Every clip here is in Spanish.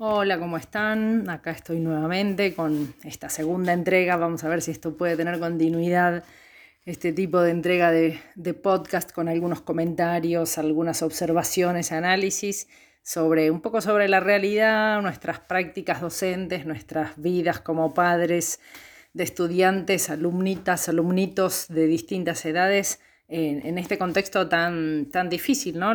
Hola, ¿cómo están? Acá estoy nuevamente con esta segunda entrega. Vamos a ver si esto puede tener continuidad, este tipo de entrega de, podcast con algunos comentarios, algunas observaciones, análisis sobre un poco sobre la realidad, nuestras prácticas docentes, nuestras vidas como padres de estudiantes, alumnitas, alumnitos de distintas edades en, este contexto tan, tan difícil, ¿no?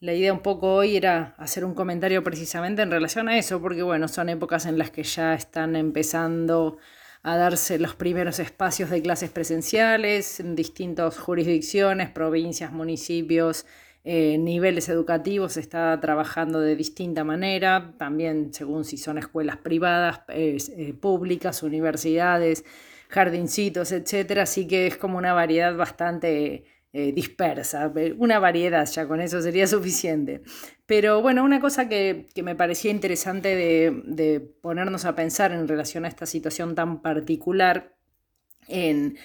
La idea un poco hoy era hacer un comentario precisamente en relación a eso, porque bueno, son épocas en las que ya están empezando a darse los primeros espacios de clases presenciales en distintas jurisdicciones, provincias, municipios, eh, niveles educativos, se está trabajando de distinta manera, también según si son escuelas privadas, eh, públicas, universidades, jardincitos, etcétera, así que es como una variedad bastante eh, dispersa, una variedad ya con eso sería suficiente. Pero bueno, una cosa que, me parecía interesante de, ponernos a pensar en relación a esta situación tan particular, en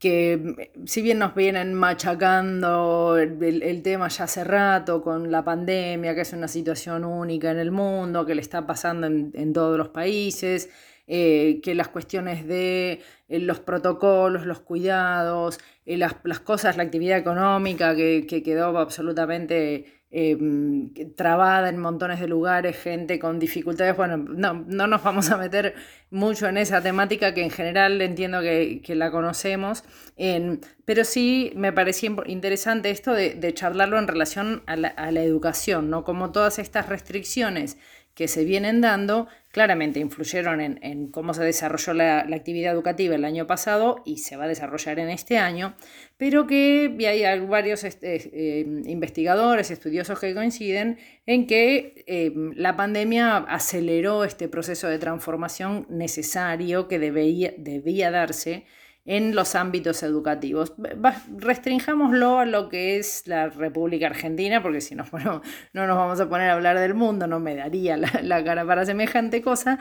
que si bien nos vienen machacando el, tema ya hace rato con la pandemia, que es una situación única en el mundo, que le está pasando en, en todos los países, eh, que las cuestiones de eh, los protocolos, los cuidados, eh, las, cosas, la actividad económica que, quedó absolutamente trabada en montones de lugares, gente con dificultades. Bueno, no, nos vamos a meter mucho en esa temática que en general entiendo que, la conocemos, pero sí me parecía interesante esto de, charlarlo en relación a la, a la educación, ¿no? Como todas estas restricciones que se vienen dando claramente influyeron en, cómo se desarrolló la, actividad educativa el año pasado y se va a desarrollar en este año, pero que hay varios este, eh, investigadores, estudiosos que coinciden en que eh, la pandemia aceleró este proceso de transformación necesario que debía, debía darse en los ámbitos educativos. Restringámoslo a lo que es la República Argentina, porque si no, bueno, no nos vamos a poner a hablar del mundo, no me daría la, cara para semejante cosa,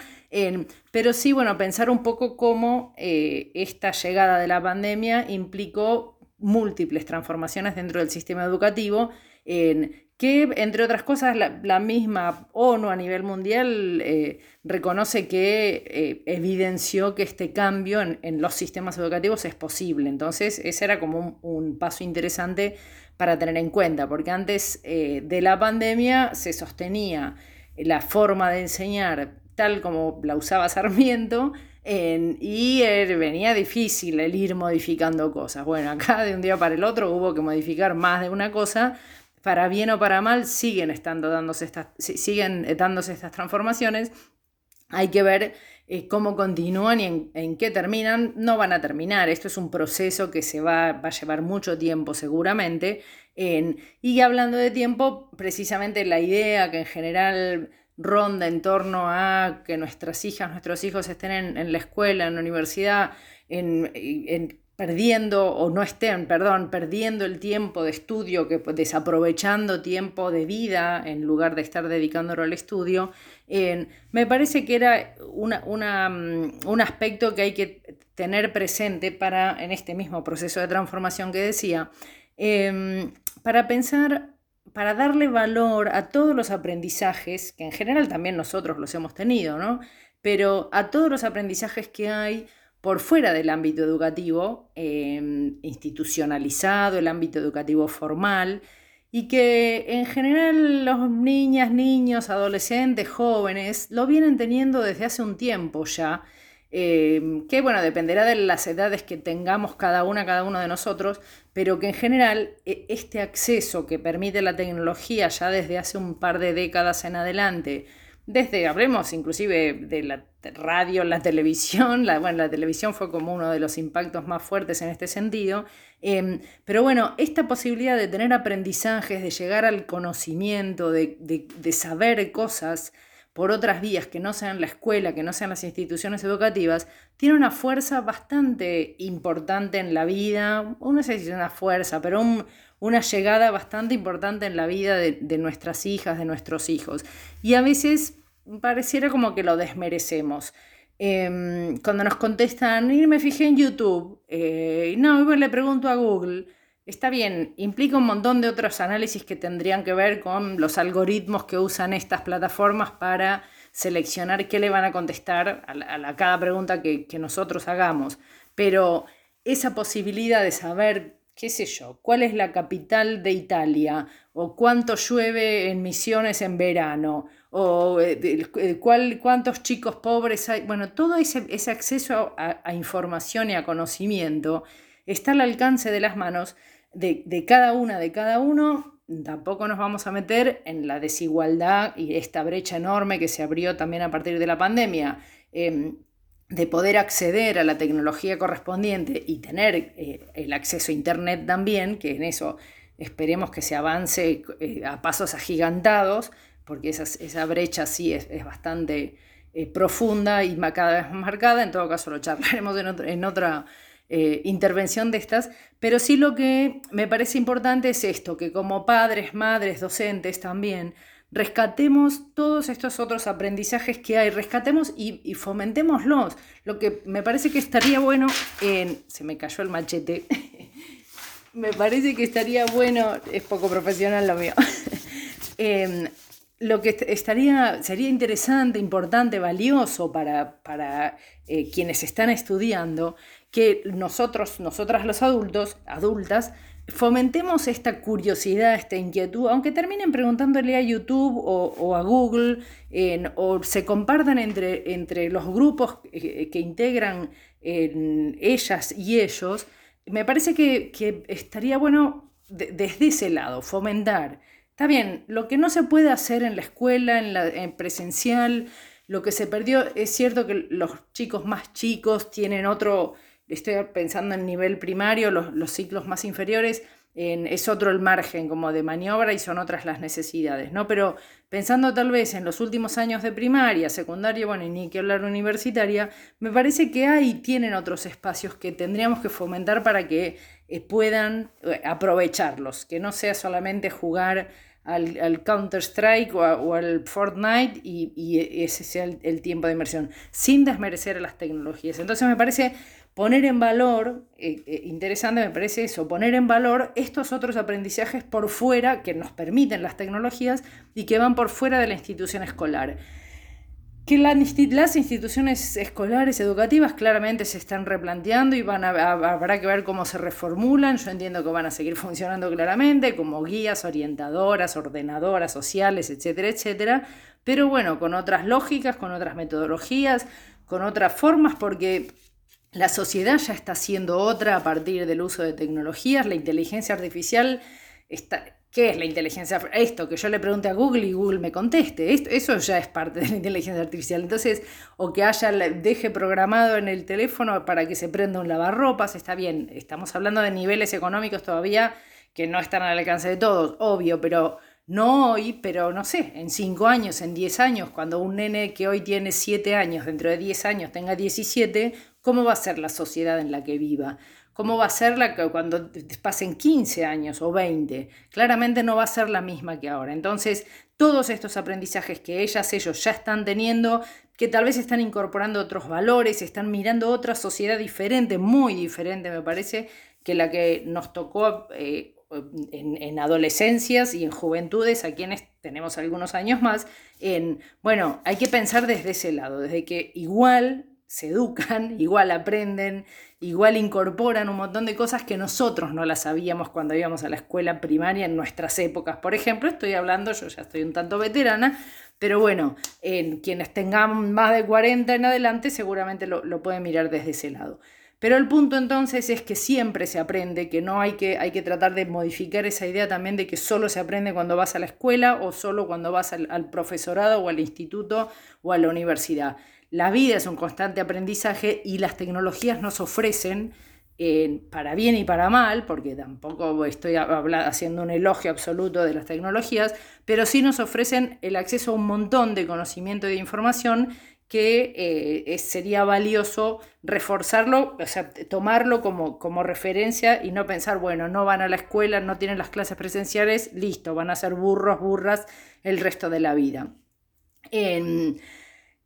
pero sí, bueno, pensar un poco cómo eh, esta llegada de la pandemia implicó múltiples transformaciones dentro del sistema educativo, en que, entre otras cosas, la, misma ONU a nivel mundial eh, reconoce que eh, evidenció que este cambio en, los sistemas educativos es posible. Entonces, ese era como un, paso interesante para tener en cuenta, porque antes eh, de la pandemia se sostenía la forma de enseñar tal como la usaba Sarmiento, y venía difícil el ir modificando cosas. Bueno, acá de un día para el otro hubo que modificar más de una cosa para bien o para mal, siguen, estando dándose estas, siguen dándose estas transformaciones. Hay que ver eh, cómo continúan y en, qué terminan. No van a terminar. Esto es un proceso que se va, a llevar mucho tiempo seguramente. y hablando de tiempo, precisamente la idea que en general ronda en torno a que nuestras hijas, nuestros hijos estén en, la escuela, en la universidad, en perdiendo o no estén, perdón, perdiendo el tiempo de estudio, que desaprovechando tiempo de vida en lugar de estar dedicándolo al estudio, me parece que era mm, un aspecto que hay que tener presente para, en este mismo proceso de transformación que decía, em, para pensar, para darle valor a todos los aprendizajes, que en general también nosotros los hemos tenido, ¿no? Pero a todos los aprendizajes que hay, por fuera del ámbito educativo, em, institucionalizado, el ámbito educativo formal, y que en general los niñas, niños, adolescentes, jóvenes lo vienen teniendo desde hace un tiempo ya, em, que bueno, dependerá de las edades que tengamos cada una, cada uno de nosotros, pero que en general e, este acceso que permite la tecnología ya desde hace un par de décadas en adelante, desde, hablemos inclusive de la radio, la televisión, bueno, la televisión fue como uno de los impactos más fuertes en este sentido, em, pero bueno, esta posibilidad de tener aprendizajes, de llegar al conocimiento, de, de, saber cosas por otras vías que no sean la escuela, que no sean las instituciones educativas, tiene una fuerza bastante importante en la vida, no sé si es una fuerza, pero una llegada bastante importante en la vida de, nuestras hijas, de nuestros hijos. Y a veces pareciera como que lo desmerecemos. Em, cuando nos contestan, y me fijé en YouTube, eh, no, le pregunto a Google, está bien, implica un montón de otros análisis que tendrían que ver con los algoritmos que usan estas plataformas para seleccionar qué le van a contestar a, cada pregunta que, que nosotros hagamos. Pero esa posibilidad de saber qué sé yo, cuál es la capital de Italia, o cuánto llueve en Misiones en verano, o eh, cuál, cuántos chicos pobres hay. Bueno, todo ese, ese acceso a, información y a conocimiento está al alcance de las manos de, cada una, de cada uno. Tampoco nos vamos a meter en la desigualdad y esta brecha enorme que se abrió también a partir de la pandemia. Em, de poder acceder a la tecnología correspondiente y tener eh, el acceso a Internet también, que en eso esperemos que se avance eh, a pasos agigantados, porque esa, brecha sí es, bastante eh, profunda y cada vez más marcada, en todo caso lo charlaremos en, otra intervención de estas, pero sí lo que me parece importante es esto, que como padres, madres, docentes también, rescatemos todos estos otros aprendizajes que hay, rescatemos y, fomentémoslos. Lo que me parece que estaría bueno en... Se me cayó el machete. me parece que estaría bueno, es poco profesional lo mío. Em, lo que estaría, sería interesante, importante, valioso para, para eh, quienes están estudiando, que nosotros, nosotras los adultos, adultas, fomentemos esta curiosidad, esta inquietud, aunque terminen preguntándole a YouTube o, a Google, o se compartan entre, entre los grupos que, integran ellas y ellos, me parece que, estaría bueno desde ese lado, fomentar. Está bien, lo que no se puede hacer en la escuela, en la en presencial, lo que se perdió, es cierto que los chicos más chicos tienen otro estoy pensando en nivel primario, los, ciclos más inferiores, es otro el margen como de maniobra y son otras las necesidades, ¿no? Pero pensando tal vez en los últimos años de primaria, secundaria, bueno, y ni que hablar universitaria, me parece que hay, tienen otros espacios que tendríamos que fomentar para que eh, puedan eh, aprovecharlos, que no sea solamente jugar al, Counter-Strike o, al Fortnite y, ese sea el, tiempo de inversión, sin desmerecer a las tecnologías. Entonces me parece poner en valor, eh, eh, interesante me parece eso, poner en valor estos otros aprendizajes por fuera que nos permiten las tecnologías y que van por fuera de la institución escolar. Que las instituciones escolares educativas claramente se están replanteando y van a, habrá que ver cómo se reformulan. Yo entiendo que van a seguir funcionando claramente como guías, orientadoras, ordenadoras sociales, etcétera, etcétera. Pero bueno, con otras lógicas, con otras metodologías, con otras formas, porque la sociedad ya está siendo otra a partir del uso de tecnologías. La inteligencia artificial está... ¿Qué es la inteligencia? Esto, que yo le pregunte a Google y Google me conteste. Esto, eso ya es parte de la inteligencia artificial. Entonces, o que haya, deje programado en el teléfono para que se prenda un lavarropas, está bien. Estamos hablando de niveles económicos todavía que no están al alcance de todos, obvio, pero no hoy, pero no sé, en 5 años, en 10 años, cuando un nene que hoy tiene 7 años, dentro de 10 años tenga 17, ¿Cómo va a ser la sociedad en la que viva? ¿Cómo va a ser la que cuando pasen 15 años o 20? Claramente no va a ser la misma que ahora. Entonces, todos estos aprendizajes que ellas, ellos ya están teniendo, que tal vez están incorporando otros valores, están mirando otra sociedad diferente, muy diferente, me parece, que la que nos tocó eh, en, en, adolescencias y en juventudes, a quienes tenemos algunos años más, en, bueno, hay que pensar desde ese lado, desde que igual se educan, igual aprenden, igual incorporan un montón de cosas que nosotros no las sabíamos cuando íbamos a la escuela primaria en nuestras épocas. Por ejemplo, estoy hablando, yo ya estoy un tanto veterana, pero bueno, en quienes tengan más de 40 en adelante seguramente lo, lo pueden mirar desde ese lado. Pero el punto entonces es que siempre se aprende, que no hay que, hay que tratar de modificar esa idea también de que solo se aprende cuando vas a la escuela o solo cuando vas al profesorado o al instituto o a la universidad. La vida es un constante aprendizaje y las tecnologías nos ofrecen, eh, para bien y para mal, porque tampoco estoy haciendo un elogio absoluto de las tecnologías, pero sí nos ofrecen el acceso a un montón de conocimiento y de información que eh, sería valioso reforzarlo, o sea, tomarlo como, como referencia y no pensar, bueno, no van a la escuela, no tienen las clases presenciales, listo, van a ser burros, burras el resto de la vida. En,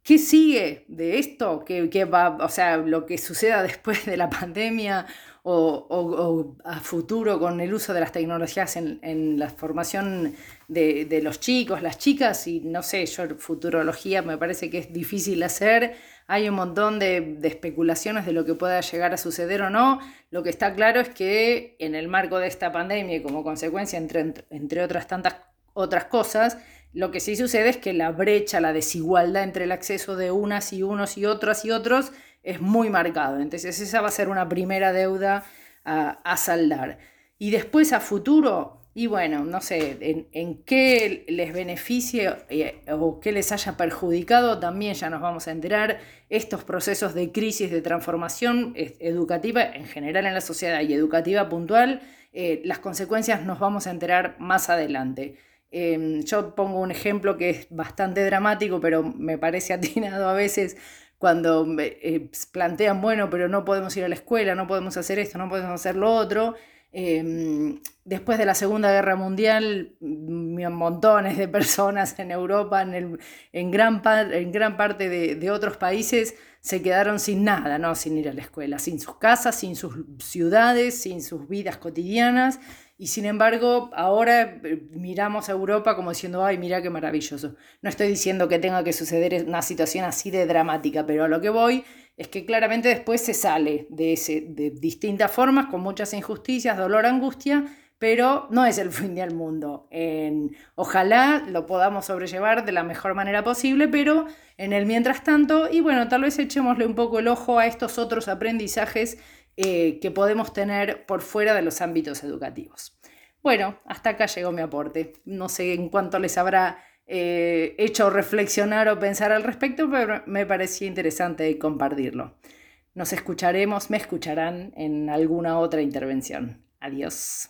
¿Qué sigue de esto? ¿Qué, va, o sea, lo que suceda después de la pandemia o, a futuro con el uso de las tecnologías en, la formación de, los chicos, las chicas, y no sé, yo futurología me parece que es difícil hacer, hay un montón de, especulaciones de lo que pueda llegar a suceder o no, lo que está claro es que en el marco de esta pandemia y como consecuencia, entre, entre otras tantas otras cosas, lo que sí sucede es que la brecha, la desigualdad entre el acceso de unas y unos y otras y otros es muy marcado. Entonces esa va a ser una primera deuda a, saldar. Y después a futuro, y bueno, no sé, en, qué les beneficie eh, o qué les haya perjudicado, también ya nos vamos a enterar. Estos procesos de crisis, de transformación educativa en general en la sociedad y educativa puntual, eh, las consecuencias nos vamos a enterar más adelante. Em, yo pongo un ejemplo que es bastante dramático, pero me parece atinado a veces cuando eh, plantean, bueno, pero no podemos ir a la escuela, no podemos hacer esto, no podemos hacer lo otro. Em, después de la Segunda Guerra Mundial, mm, montones de personas en Europa, en, en, gran, en gran, parte de, de, otros países, se quedaron sin nada, ¿no? sin ir a la escuela, sin sus casas, sin sus ciudades, sin sus vidas cotidianas. Y sin embargo, ahora eh, miramos a Europa como diciendo, ay, mira qué maravilloso. No estoy diciendo que tenga que suceder una situación así de dramática, pero a lo que voy es que claramente después se sale de, ese, de distintas formas, con muchas injusticias, dolor, angustia, pero no es el fin del mundo. En, ojalá lo podamos sobrellevar de la mejor manera posible, pero en el mientras tanto, y bueno, tal vez echémosle un poco el ojo a estos otros aprendizajes eh, que podemos tener por fuera de los ámbitos educativos. Bueno, hasta acá llegó mi aporte. No sé en cuánto les habrá eh, hecho reflexionar o pensar al respecto, pero me parecía interesante compartirlo. Nos escucharemos, me escucharán en alguna otra intervención. Adiós.